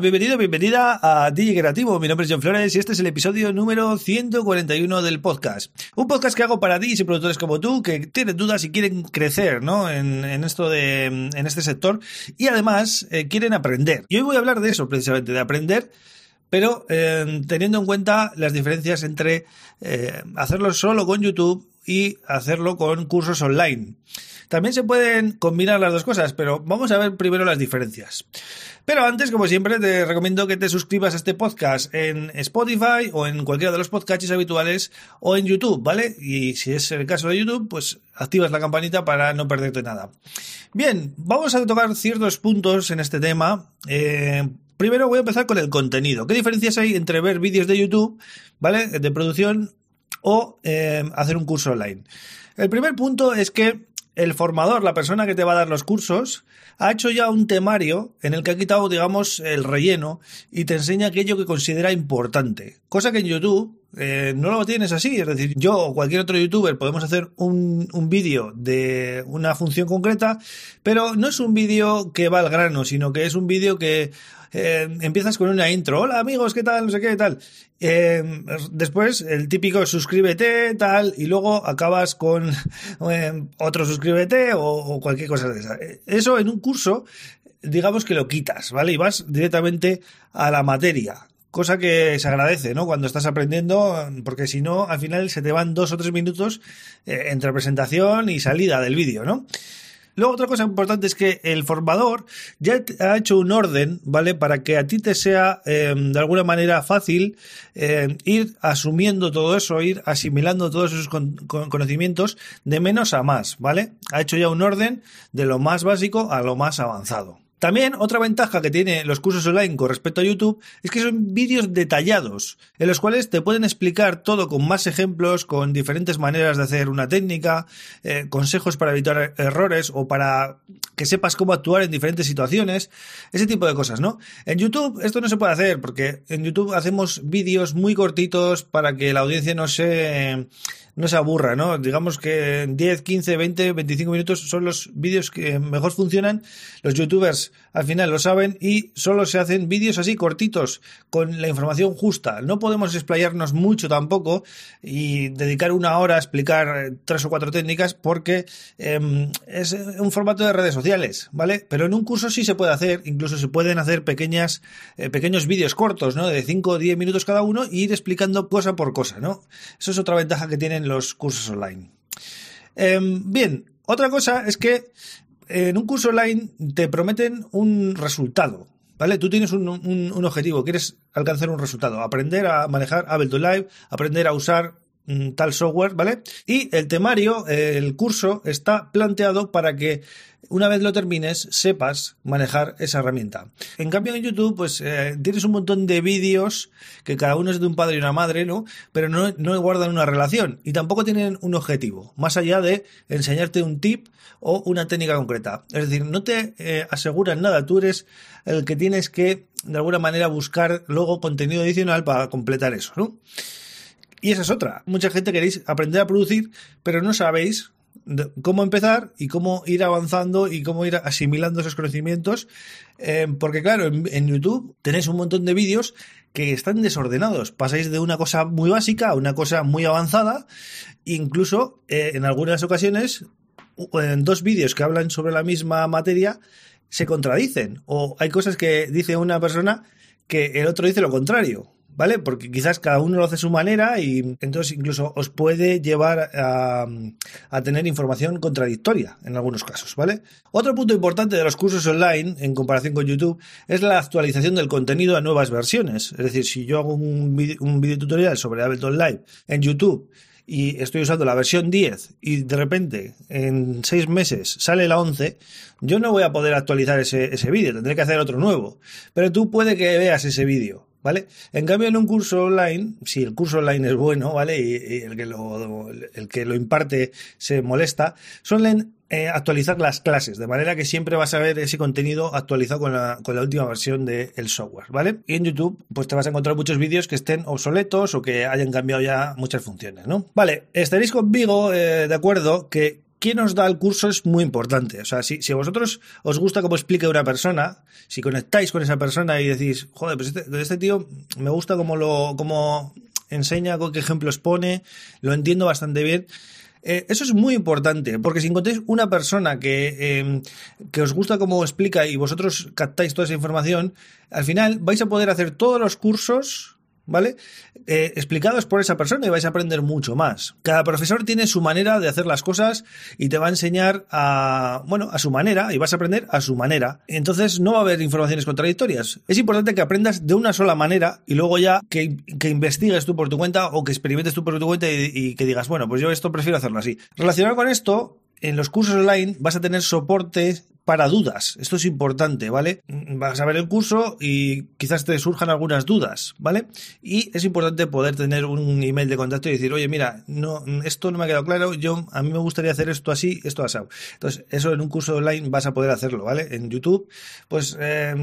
Bienvenido, bienvenida a DJ Creativo. Mi nombre es John Flores y este es el episodio número 141 del podcast. Un podcast que hago para DJs y productores como tú que tienen dudas y quieren crecer, ¿no? En, esto de, en este sector y además eh, quieren aprender. Y hoy voy a hablar de eso precisamente, de aprender pero eh, teniendo en cuenta las diferencias entre eh, hacerlo solo con YouTube y hacerlo con cursos online. También se pueden combinar las dos cosas, pero vamos a ver primero las diferencias. Pero antes, como siempre, te recomiendo que te suscribas a este podcast en Spotify o en cualquiera de los podcasts habituales o en YouTube, ¿vale? Y si es el caso de YouTube, pues activas la campanita para no perderte nada. Bien, vamos a tocar ciertos puntos en este tema. Eh, primero voy a empezar con el contenido. ¿Qué diferencias hay entre ver vídeos de YouTube, ¿vale? De producción o eh, hacer un curso online? El primer punto es que el formador, la persona que te va a dar los cursos, ha hecho ya un temario en el que ha quitado, digamos, el relleno y te enseña aquello que considera importante. Cosa que en YouTube eh, no lo tienes así. Es decir, yo o cualquier otro youtuber podemos hacer un, un vídeo de una función concreta, pero no es un vídeo que va al grano, sino que es un vídeo que eh, empiezas con una intro. Hola amigos, ¿qué tal? No sé qué, tal. Eh, después el típico suscríbete, tal, y luego acabas con eh, otro suscríbete o, cualquier cosa de esa. Eso en un curso, digamos que lo quitas, ¿vale? Y vas directamente a la materia cosa que se agradece, ¿no? Cuando estás aprendiendo, porque si no, al final se te van dos o tres minutos entre presentación y salida del vídeo, ¿no? Luego otra cosa importante es que el formador ya ha hecho un orden, ¿vale? Para que a ti te sea em, de alguna manera fácil em, ir asumiendo todo eso, ir asimilando todos esos conocimientos de menos a más, ¿vale? Ha hecho ya un orden de lo más básico a lo más avanzado. También otra ventaja que tiene los cursos online con respecto a YouTube es que son vídeos detallados, en los cuales te pueden explicar todo con más ejemplos, con diferentes maneras de hacer una técnica, eh, consejos para evitar errores o para que sepas cómo actuar en diferentes situaciones, ese tipo de cosas, ¿no? En YouTube esto no se puede hacer porque en YouTube hacemos vídeos muy cortitos para que la audiencia no se no se aburra, ¿no? Digamos que 10, 15, 20, 25 minutos son los vídeos que mejor funcionan. Los youtubers al final lo saben y solo se hacen vídeos así cortitos con la información justa. No podemos explayarnos mucho tampoco y dedicar una hora a explicar eh, tres o cuatro técnicas porque em, es un formato de redes sociales, ¿vale? Pero en un curso sí se puede hacer, incluso se pueden hacer pequeñas, eh, pequeños vídeos cortos, ¿no? De 5 o 10 minutos cada uno e ir explicando cosa por cosa, ¿no? Eso es otra ventaja que tienen los cursos online. Em, bien, otra cosa es que en un curso online te prometen un resultado. ¿Vale? Tú tienes un, un, objetivo, quieres alcanzar un resultado, aprender a manejar Ableton Live, aprender a usar tal software, ¿vale? Y el temario, el curso, está planteado para que una vez lo termines, sepas manejar esa herramienta. En cambio, en YouTube, pues eh, tienes un montón de vídeos que cada uno es de un padre y una madre, ¿no? Pero no, no guardan una relación y tampoco tienen un objetivo, más allá de enseñarte un tip o una técnica concreta. Es decir, no te eh, aseguran nada, tú eres el que tienes que, de alguna manera, buscar luego contenido adicional para completar eso, ¿no? Y esa es otra. Mucha gente queréis aprender a producir, pero no sabéis cómo empezar y cómo ir avanzando y cómo ir asimilando esos conocimientos. Eh, porque claro, en, YouTube tenéis un montón de vídeos que están desordenados. Pasáis de una cosa muy básica a una cosa muy avanzada. Incluso eh, en algunas ocasiones, en dos vídeos que hablan sobre la misma materia se contradicen. O hay cosas que dice una persona que el otro dice lo contrario. ¿Vale? Porque quizás cada uno lo hace a su manera y entonces incluso os puede llevar a, tener información contradictoria en algunos casos, ¿vale? Otro punto importante de los cursos online en comparación con YouTube es la actualización del contenido a nuevas versiones. Es decir, si yo hago un video, tutorial sobre Ableton Live en YouTube y estoy usando la versión 10 y de repente en 6 meses sale la 11, yo no voy a poder actualizar ese, ese vídeo, tendré que hacer otro nuevo. Pero tú puede que veas ese vídeo ¿vale? En cambio, en un curso online, si el curso online es bueno, ¿vale? Y, el, que lo, el que lo imparte se molesta, suelen eh, actualizar las clases, de manera que siempre vas a ver ese contenido actualizado con la, con la última versión del software, ¿vale? Y en YouTube, pues te vas a encontrar muchos vídeos que estén obsoletos o que hayan cambiado ya muchas funciones, ¿no? Vale, estaréis conmigo eh, de acuerdo que quién os da el curso es muy importante. O sea, si, si, a vosotros os gusta cómo explica una persona, si conectáis con esa persona y decís, joder, pues este, este tío me gusta cómo lo, cómo enseña, qué ejemplos pone, lo entiendo bastante bien. Eh, eso es muy importante, porque si encontráis una persona que, em, que os gusta cómo explica y vosotros captáis toda esa información, al final vais a poder hacer todos los cursos ¿vale? Eh, explicados por esa persona y vais a aprender mucho más. Cada profesor tiene su manera de hacer las cosas y te va a enseñar a, bueno, a su manera y vas a aprender a su manera. Entonces no va a haber informaciones contradictorias. Es importante que aprendas de una sola manera y luego ya que, investigues tú por tu cuenta o que experimentes tú por tu cuenta y, y que digas, bueno, pues yo esto prefiero hacerlo así. Relacionado con esto, en los cursos online vas a tener soporte para dudas. Esto es importante, ¿vale? Vas a ver el curso y quizás te surjan algunas dudas, ¿vale? Y es importante poder tener un email de contacto y decir, oye, mira, no, esto no me ha quedado claro, yo, a mí me gustaría hacer esto así, esto así. Entonces, eso en un curso online vas a poder hacerlo, ¿vale? En YouTube, pues eh,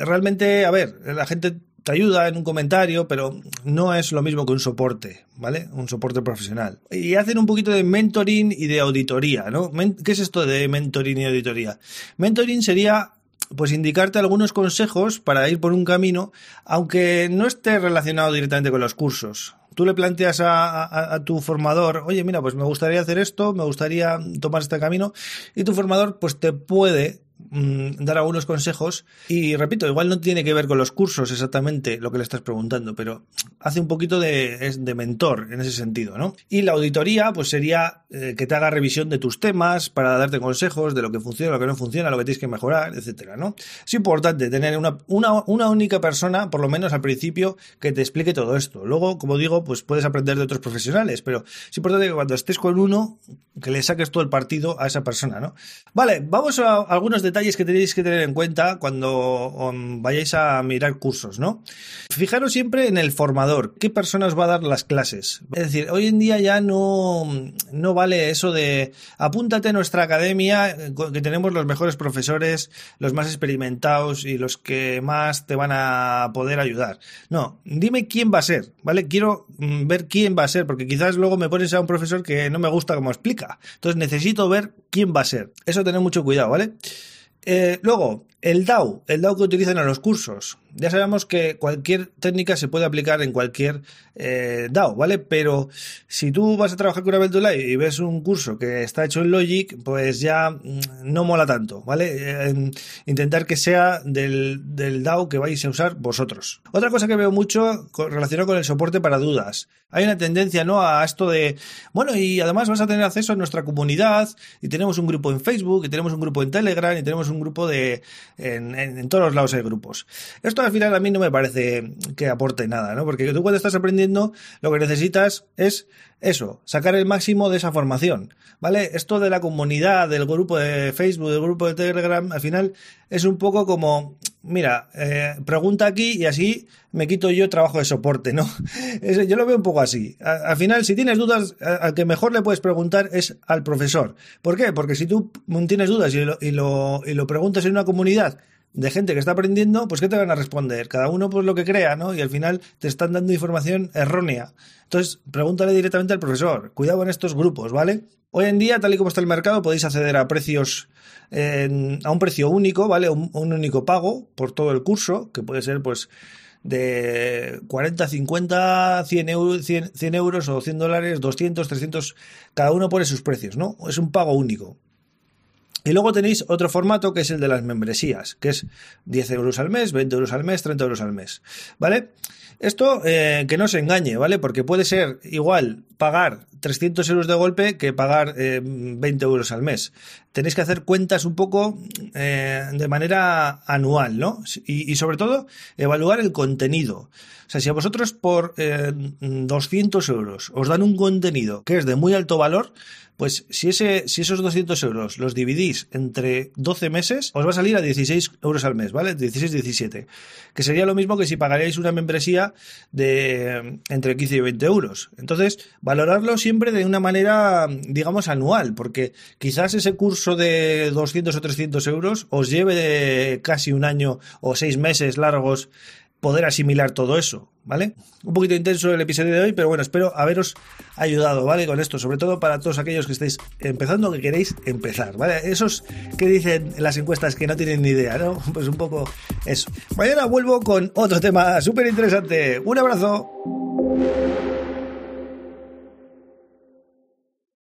realmente, a ver, la gente te ayuda en un comentario, pero no es lo mismo que un soporte, ¿vale? Un soporte profesional. Y hacen un poquito de mentoring y de auditoría, ¿no? ¿Qué es esto de mentoring y auditoría? Mentoring sería pues indicarte algunos consejos para ir por un camino, aunque no esté relacionado directamente con los cursos. Tú le planteas a, tu formador, oye, mira, pues me gustaría hacer esto, me gustaría tomar este camino, y tu formador pues te puede Mm, dar algunos consejos y repito, igual no tiene que ver con los cursos exactamente lo que le estás preguntando, pero hace un poquito de, de mentor en ese sentido, ¿no? Y la auditoría pues sería eh, que te haga revisión de tus temas para darte consejos de lo que funciona, lo que no funciona, lo que tienes que mejorar, etcétera, ¿no? Es importante tener una, una, una única persona, por lo menos al principio, que te explique todo esto. Luego, como digo, pues puedes aprender de otros profesionales, pero es importante que cuando estés con uno, que le saques todo el partido a esa persona, ¿no? Vale, vamos a algunos detalles detalles que tenéis que tener en cuenta cuando um, vayáis a mirar cursos, ¿no? Fijaros siempre en el formador, qué personas va a dar las clases. Es decir, hoy en día ya no, no vale eso de apúntate a nuestra academia, que tenemos los mejores profesores, los más experimentados y los que más te van a poder ayudar. No, dime quién va a ser, ¿vale? Quiero mm, ver quién va a ser, porque quizás luego me pones a un profesor que no me gusta cómo explica. Entonces necesito ver quién va a ser. Eso tener mucho cuidado, ¿vale? Eh, luego, el DAO, el DAO que utilizan en los cursos. Ya sabemos que cualquier técnica se puede aplicar en cualquier eh, DAO, ¿vale? Pero si tú vas a trabajar con Ableton Live y ves un curso que está hecho en Logic, pues ya mm, no mola tanto, ¿vale? Eh, intentar que sea del, del, DAO que vais a usar vosotros. Otra cosa que veo mucho relacionado con el soporte para dudas. Hay una tendencia, ¿no? A esto de, bueno, y además vas a tener acceso a nuestra comunidad y tenemos un grupo en Facebook y tenemos un grupo en Telegram y tenemos un grupo de en, todos los lados hay grupos. Esto al final a mí no me parece que aporte nada, ¿no? Porque tú cuando estás aprendiendo lo que necesitas es eso, sacar el máximo de esa formación, ¿vale? Esto de la comunidad, del grupo de Facebook, del grupo de Telegram, al final es un poco como, mira, eh, pregunta aquí y así me quito yo trabajo de soporte, ¿no? yo lo veo un poco así. Al, final, si tienes dudas, al que mejor le puedes preguntar es al profesor. ¿Por qué? Porque si tú tienes dudas y lo, y lo, y lo preguntas en una comunidad de gente que está aprendiendo, pues ¿qué te van a responder? Cada uno pues lo que crea, ¿no? Y al final te están dando información errónea. Entonces, pregúntale directamente al profesor. Cuidado en estos grupos, ¿vale? Hoy en día, tal y como está el mercado, podéis acceder a precios, a un precio único, ¿vale? Un, único pago por todo el curso, que puede ser, pues, de 40, 50, 100 euros, 100, 100 euros o 100 dólares, 200, 300, cada uno pone sus precios, ¿no? Es un pago único. Y luego tenéis otro formato que es el de las membresías, que es 10 euros al mes, 20 euros al mes, 30 euros al mes. ¿Vale? Esto eh, que no se engañe, ¿vale? Porque puede ser igual pagar 300 euros de golpe que pagar 20 eh, euros al mes. Tenéis que hacer cuentas un poco eh, de manera anual, ¿no? Y, sobre todo, evaluar el contenido. O sea, si a vosotros por 200 euros os dan un contenido que es de muy alto valor, pues si, ese, si esos 200 euros los dividís entre 12 meses, os va a salir a 16 euros al mes, ¿vale? 16, 17. Que sería lo mismo que si pagaríais una membresía de entre 15 y 20 euros. Entonces, valorarlo siempre de una manera, digamos, anual, porque quizás ese curso de 200 o 300 euros os lleve casi un año o seis meses largos poder asimilar todo eso, ¿vale? Un poquito intenso el episodio de hoy, pero bueno, espero haberos ayudado, ¿vale? Con esto, sobre todo para todos aquellos que estéis empezando o que queréis empezar, ¿vale? Esos que dicen en las encuestas que no tienen ni idea, ¿no? Pues un poco eso. Mañana vuelvo con otro tema súper interesante. Un abrazo.